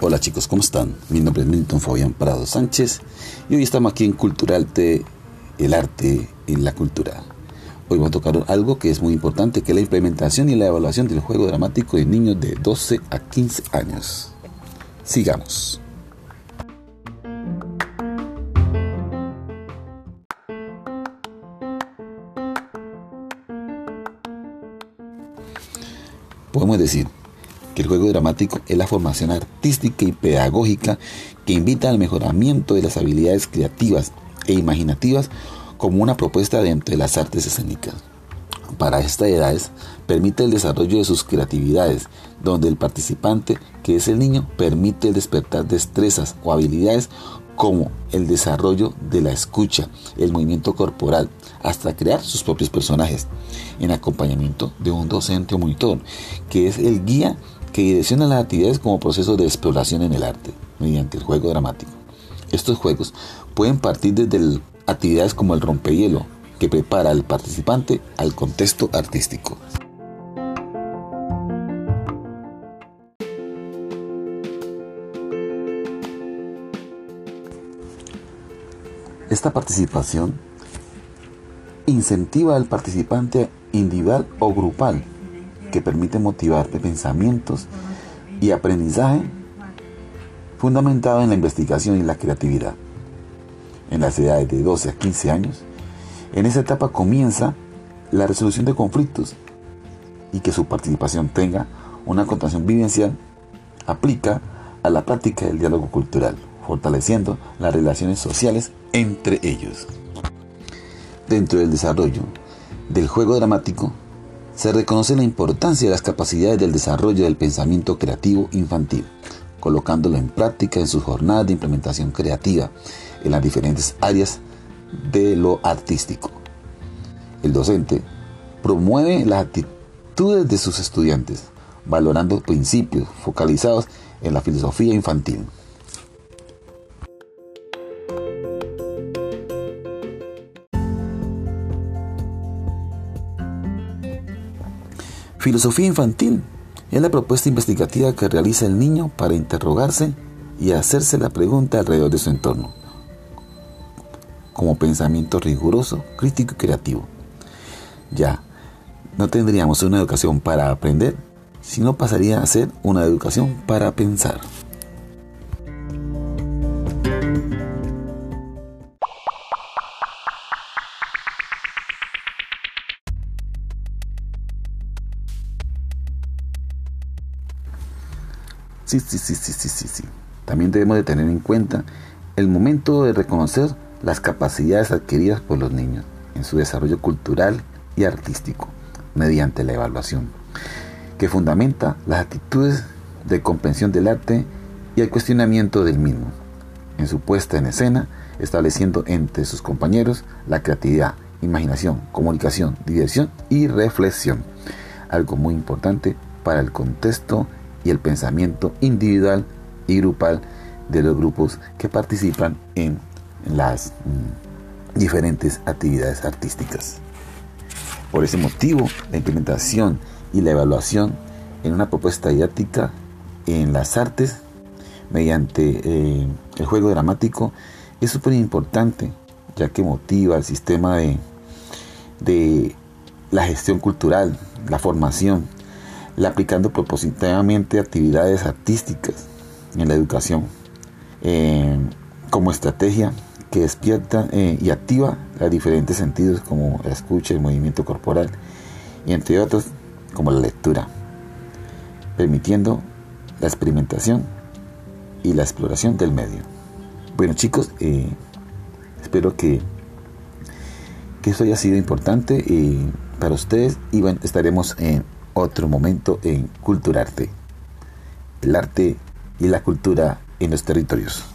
Hola chicos, ¿cómo están? Mi nombre es Milton Fabián Prado Sánchez y hoy estamos aquí en Culturarte, el arte en la cultura. Hoy vamos a tocar algo que es muy importante, que la implementación y la evaluación del juego dramático de niños de 12 a 15 años. Sigamos. Podemos decir que el juego dramático es la formación artística y pedagógica que invita al mejoramiento de las habilidades creativas e imaginativas como una propuesta dentro de las artes escénicas. Para estas edades permite el desarrollo de sus creatividades, donde el participante, que es el niño, permite despertar destrezas o habilidades como el desarrollo de la escucha, el movimiento corporal, hasta crear sus propios personajes, en acompañamiento de un docente o monitor, que es el guía que direcciona las actividades como proceso de exploración en el arte, mediante el juego dramático. Estos juegos pueden partir desde actividades como el rompehielo, que prepara al participante al contexto artístico. Esta participación incentiva al participante individual o grupal que permite motivar pensamientos y aprendizaje fundamentado en la investigación y la creatividad. En las edades de 12 a 15 años, en esa etapa comienza la resolución de conflictos y que su participación tenga una contación vivencial aplica a la práctica del diálogo cultural, fortaleciendo las relaciones sociales entre ellos. Dentro del desarrollo del juego dramático, se reconoce la importancia de las capacidades del desarrollo del pensamiento creativo infantil, colocándolo en práctica en sus jornadas de implementación creativa en las diferentes áreas de lo artístico. El docente promueve las actitudes de sus estudiantes, valorando principios focalizados en la filosofía infantil. Filosofía infantil es la propuesta investigativa que realiza el niño para interrogarse y hacerse la pregunta alrededor de su entorno, como pensamiento riguroso, crítico y creativo. Ya, no tendríamos una educación para aprender, sino pasaría a ser una educación para pensar. Sí, sí, sí, sí, sí, sí, sí. También debemos de tener en cuenta el momento de reconocer las capacidades adquiridas por los niños en su desarrollo cultural y artístico mediante la evaluación, que fundamenta las actitudes de comprensión del arte y el cuestionamiento del mismo, en su puesta en escena, estableciendo entre sus compañeros la creatividad, imaginación, comunicación, diversión y reflexión, algo muy importante para el contexto y el pensamiento individual y grupal de los grupos que participan en las mm, diferentes actividades artísticas. Por ese motivo, la implementación y la evaluación en una propuesta didáctica en las artes mediante eh, el juego dramático es súper importante, ya que motiva el sistema de, de la gestión cultural, la formación, aplicando propositivamente actividades artísticas en la educación eh, como estrategia que despierta eh, y activa los diferentes sentidos como la escucha, el movimiento corporal y entre otros como la lectura, permitiendo la experimentación y la exploración del medio. Bueno chicos, eh, espero que, que esto haya sido importante para ustedes y bueno, estaremos en otro momento en Culturarte, el arte y la cultura en los territorios.